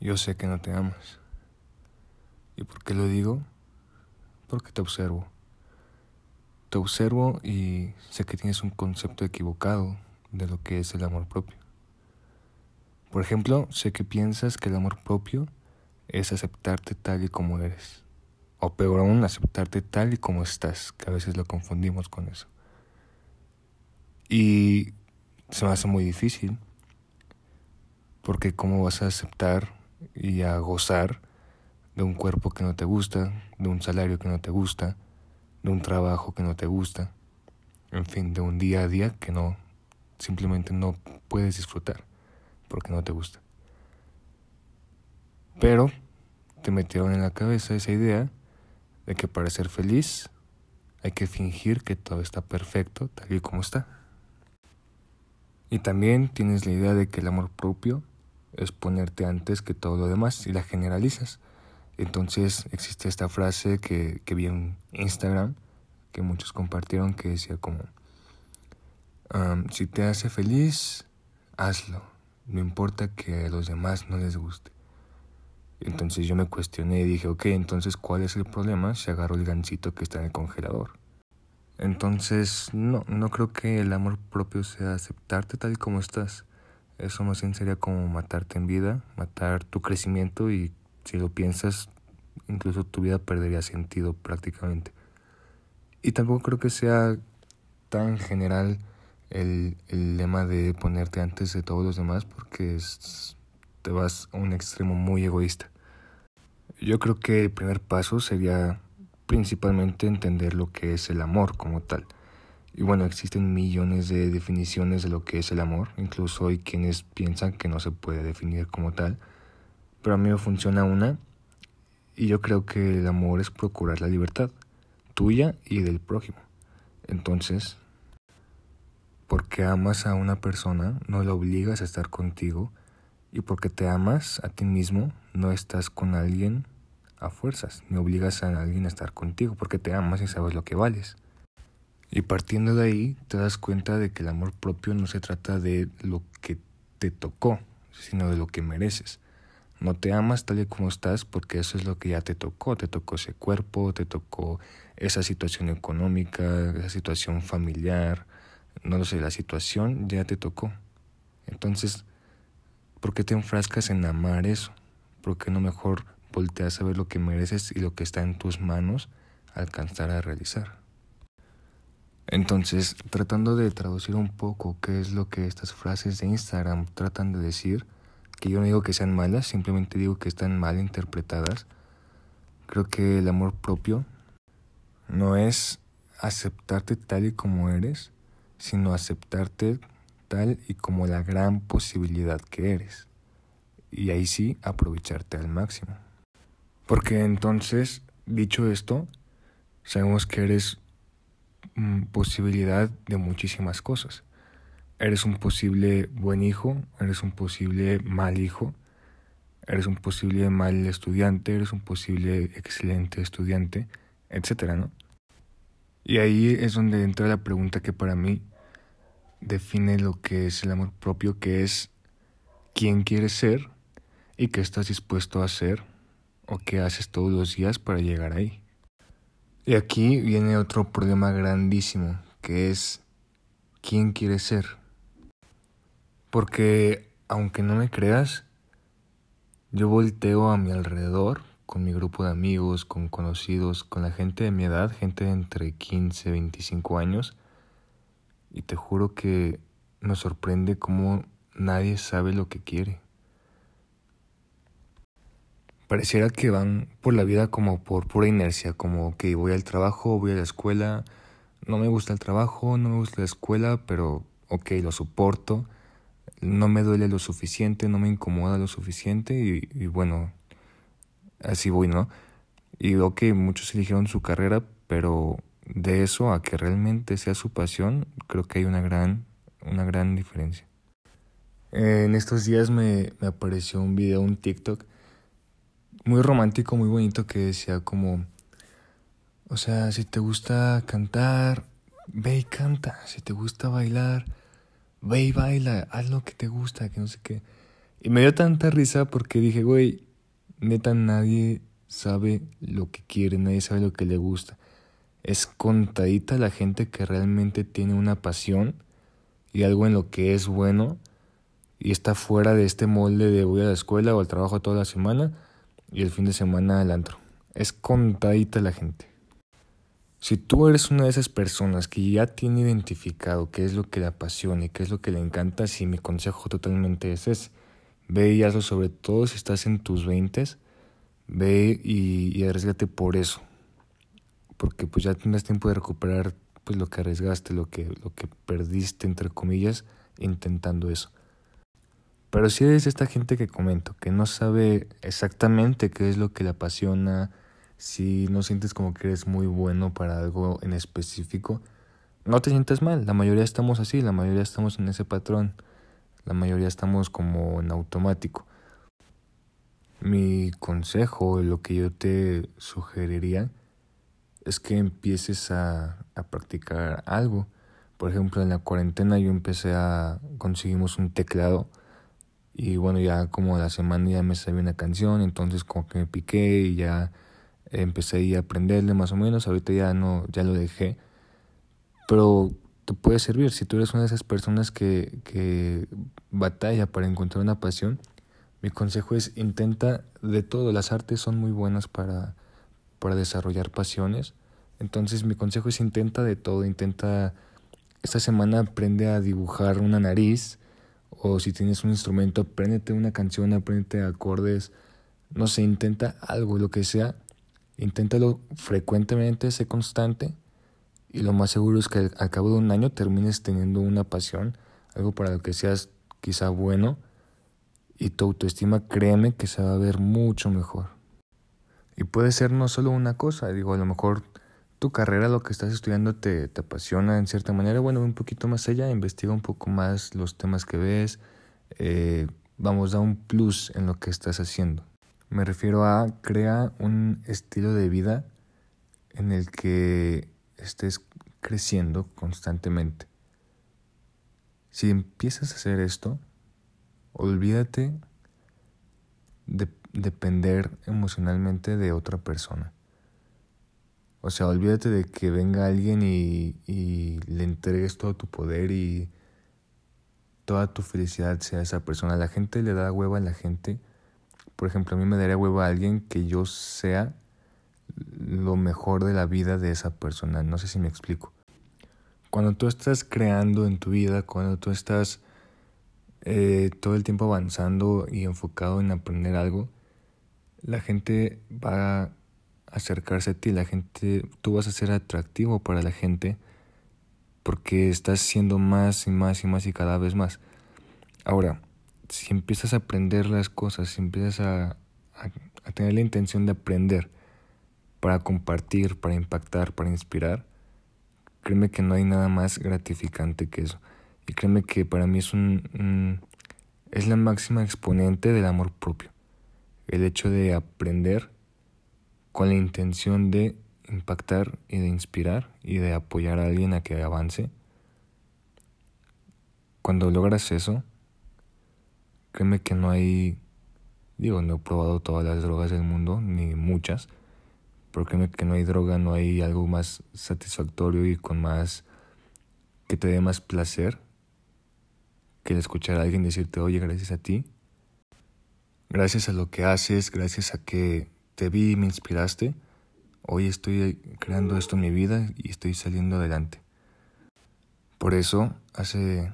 yo sé que no te amas. ¿Y por qué lo digo? Porque te observo. Te observo y sé que tienes un concepto equivocado de lo que es el amor propio. Por ejemplo, sé que piensas que el amor propio es aceptarte tal y como eres. O peor aún, aceptarte tal y como estás, que a veces lo confundimos con eso. Y se me hace muy difícil, porque cómo vas a aceptar y a gozar de un cuerpo que no te gusta, de un salario que no te gusta, de un trabajo que no te gusta, en fin, de un día a día que no simplemente no puedes disfrutar porque no te gusta. Pero te metieron en la cabeza esa idea de que para ser feliz hay que fingir que todo está perfecto tal y como está. Y también tienes la idea de que el amor propio es ponerte antes que todo lo demás y la generalizas. Entonces existe esta frase que, que vi en Instagram que muchos compartieron que decía como, si te hace feliz, hazlo, no importa que a los demás no les guste. Entonces yo me cuestioné y dije, ok, entonces ¿cuál es el problema si agarro el gancito que está en el congelador? Entonces, no, no creo que el amor propio sea aceptarte tal y como estás. Eso más bien sería como matarte en vida, matar tu crecimiento y si lo piensas, incluso tu vida perdería sentido prácticamente. Y tampoco creo que sea tan general el, el lema de ponerte antes de todos los demás porque es, te vas a un extremo muy egoísta. Yo creo que el primer paso sería principalmente entender lo que es el amor como tal. Y bueno, existen millones de definiciones de lo que es el amor, incluso hay quienes piensan que no se puede definir como tal, pero a mí me funciona una y yo creo que el amor es procurar la libertad, tuya y del prójimo. Entonces, porque amas a una persona, no la obligas a estar contigo, y porque te amas a ti mismo, no estás con alguien a fuerzas, ni obligas a alguien a estar contigo, porque te amas y sabes lo que vales. Y partiendo de ahí, te das cuenta de que el amor propio no se trata de lo que te tocó, sino de lo que mereces. No te amas tal y como estás porque eso es lo que ya te tocó. Te tocó ese cuerpo, te tocó esa situación económica, esa situación familiar, no lo sé, la situación ya te tocó. Entonces, ¿por qué te enfrascas en amar eso? ¿Por qué no mejor volteas a ver lo que mereces y lo que está en tus manos alcanzar a realizar? Entonces, tratando de traducir un poco qué es lo que estas frases de Instagram tratan de decir, que yo no digo que sean malas, simplemente digo que están mal interpretadas, creo que el amor propio no es aceptarte tal y como eres, sino aceptarte tal y como la gran posibilidad que eres. Y ahí sí, aprovecharte al máximo. Porque entonces, dicho esto, sabemos que eres posibilidad de muchísimas cosas. Eres un posible buen hijo, eres un posible mal hijo, eres un posible mal estudiante, eres un posible excelente estudiante, etcétera, ¿no? Y ahí es donde entra la pregunta que para mí define lo que es el amor propio, que es quién quieres ser y qué estás dispuesto a hacer o qué haces todos los días para llegar ahí. Y aquí viene otro problema grandísimo, que es quién quieres ser. Porque aunque no me creas, yo volteo a mi alrededor con mi grupo de amigos, con conocidos, con la gente de mi edad, gente de entre 15 y 25 años, y te juro que nos sorprende cómo nadie sabe lo que quiere. Pareciera que van por la vida como por pura inercia, como que voy al trabajo, voy a la escuela, no me gusta el trabajo, no me gusta la escuela, pero ok, lo soporto, no me duele lo suficiente, no me incomoda lo suficiente y, bueno, así voy, ¿no? Y ok, muchos eligieron su carrera, pero de eso a que realmente sea su pasión, creo que hay una gran, una gran diferencia. En estos días me, me apareció un video, un TikTok, muy romántico, muy bonito, que decía como, o sea, si te gusta cantar, ve y canta, si te gusta bailar, ve y baila, haz lo que te gusta, que no sé qué. Y me dio tanta risa porque dije, güey, neta nadie sabe lo que quiere, nadie sabe lo que le gusta. Es contadita la gente que realmente tiene una pasión y algo en lo que es bueno y está fuera de este molde de voy a la escuela o al trabajo toda la semana y el fin de semana al antro. Es contadita la gente. Si tú eres una de esas personas que ya tiene identificado qué es lo que le apasiona y qué es lo que le encanta, sí, mi consejo totalmente es. Ve y hazlo sobre todo si estás en tus veintes, ve y, y arriesgate por eso. Porque pues ya tendrás tiempo de recuperar pues lo que arriesgaste, lo que, lo que perdiste entre comillas intentando eso. Pero si eres esta gente que comento, que no sabe exactamente qué es lo que le apasiona, si no sientes como que eres muy bueno para algo en específico, no te sientas mal. La mayoría estamos así, la mayoría estamos en ese patrón, la mayoría estamos como en automático. Mi consejo, lo que yo te sugeriría, es que empieces a, a practicar algo. Por ejemplo, en la cuarentena yo empecé a conseguimos un teclado y bueno, ya como la semana ya me sabía una canción, entonces como que me piqué y ya empecé a aprenderle más o menos, ahorita ya no, ya lo dejé. Pero te puede servir si tú eres una de esas personas que, que batalla para encontrar una pasión. Mi consejo es intenta de todo, las artes son muy buenas para, para desarrollar pasiones. Entonces mi consejo es intenta de todo, intenta esta semana aprende a dibujar una nariz, o si tienes un instrumento, apréndete una canción, apréndete acordes, no sé, intenta algo, lo que sea, inténtalo frecuentemente, sé constante y lo más seguro es que al cabo de un año termines teniendo una pasión, algo para lo que seas quizá bueno y tu autoestima, créeme que se va a ver mucho mejor. Y puede ser no solo una cosa, digo, a lo mejor tu carrera, lo que estás estudiando te, te apasiona en cierta manera, bueno, un poquito más allá, investiga un poco más los temas que ves, eh, vamos, da un plus en lo que estás haciendo. Me refiero a crea un estilo de vida en el que estés creciendo constantemente. Si empiezas a hacer esto, olvídate de depender emocionalmente de otra persona. O sea, olvídate de que venga alguien y, y le entregues todo tu poder y toda tu felicidad sea esa persona. La gente le da hueva a la gente. Por ejemplo, a mí me daría hueva a alguien que yo sea lo mejor de la vida de esa persona. No sé si me explico. Cuando tú estás creando en tu vida, cuando tú estás eh, todo el tiempo avanzando y enfocado en aprender algo, la gente va acercarse a ti, la gente, tú vas a ser atractivo para la gente porque estás siendo más y más y más y cada vez más. Ahora, si empiezas a aprender las cosas, si empiezas a, a, tener la intención de aprender para compartir, para impactar, para inspirar, créeme que no hay nada más gratificante que eso. Y créeme que para mí es un es la máxima exponente del amor propio. El hecho de aprender con la intención de impactar y de inspirar y de apoyar a alguien a que avance. Cuando logras eso, créeme que no hay, digo, no he probado todas las drogas del mundo, ni muchas, pero créeme que no hay droga, no hay algo más satisfactorio y con más, que te dé más placer que el escuchar a alguien decirte, oye, gracias a ti, gracias a lo que haces, gracias a que te vi y me inspiraste. Hoy estoy creando esto en mi vida y estoy saliendo adelante. Por eso, hace,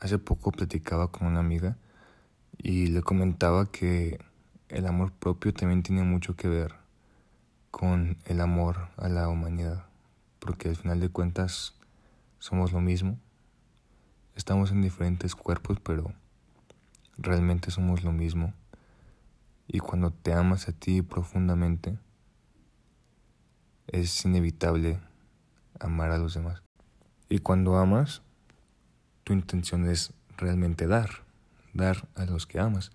hace poco platicaba con una amiga y le comentaba que el amor propio también tiene mucho que ver con el amor a la humanidad, porque al final de cuentas somos lo mismo. Estamos en diferentes cuerpos, pero realmente somos lo mismo. Y cuando te amas a ti profundamente, es inevitable amar a los demás. Y cuando amas, tu intención es realmente dar, dar a los que amas.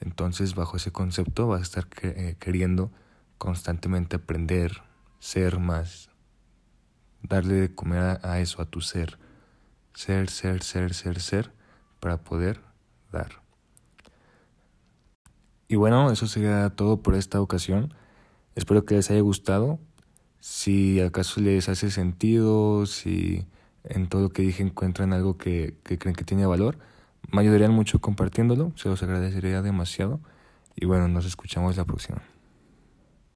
Entonces, bajo ese concepto, vas a estar eh, queriendo constantemente aprender, ser más, darle de comer a eso, a tu ser. Ser, ser, ser, ser, ser, para poder dar. Y bueno, eso sería todo por esta ocasión. Espero que les haya gustado. Si acaso les hace sentido, si en todo lo que dije encuentran algo que, que creen que tiene valor, me ayudarían mucho compartiéndolo, se los agradecería demasiado. Y bueno, nos escuchamos la próxima.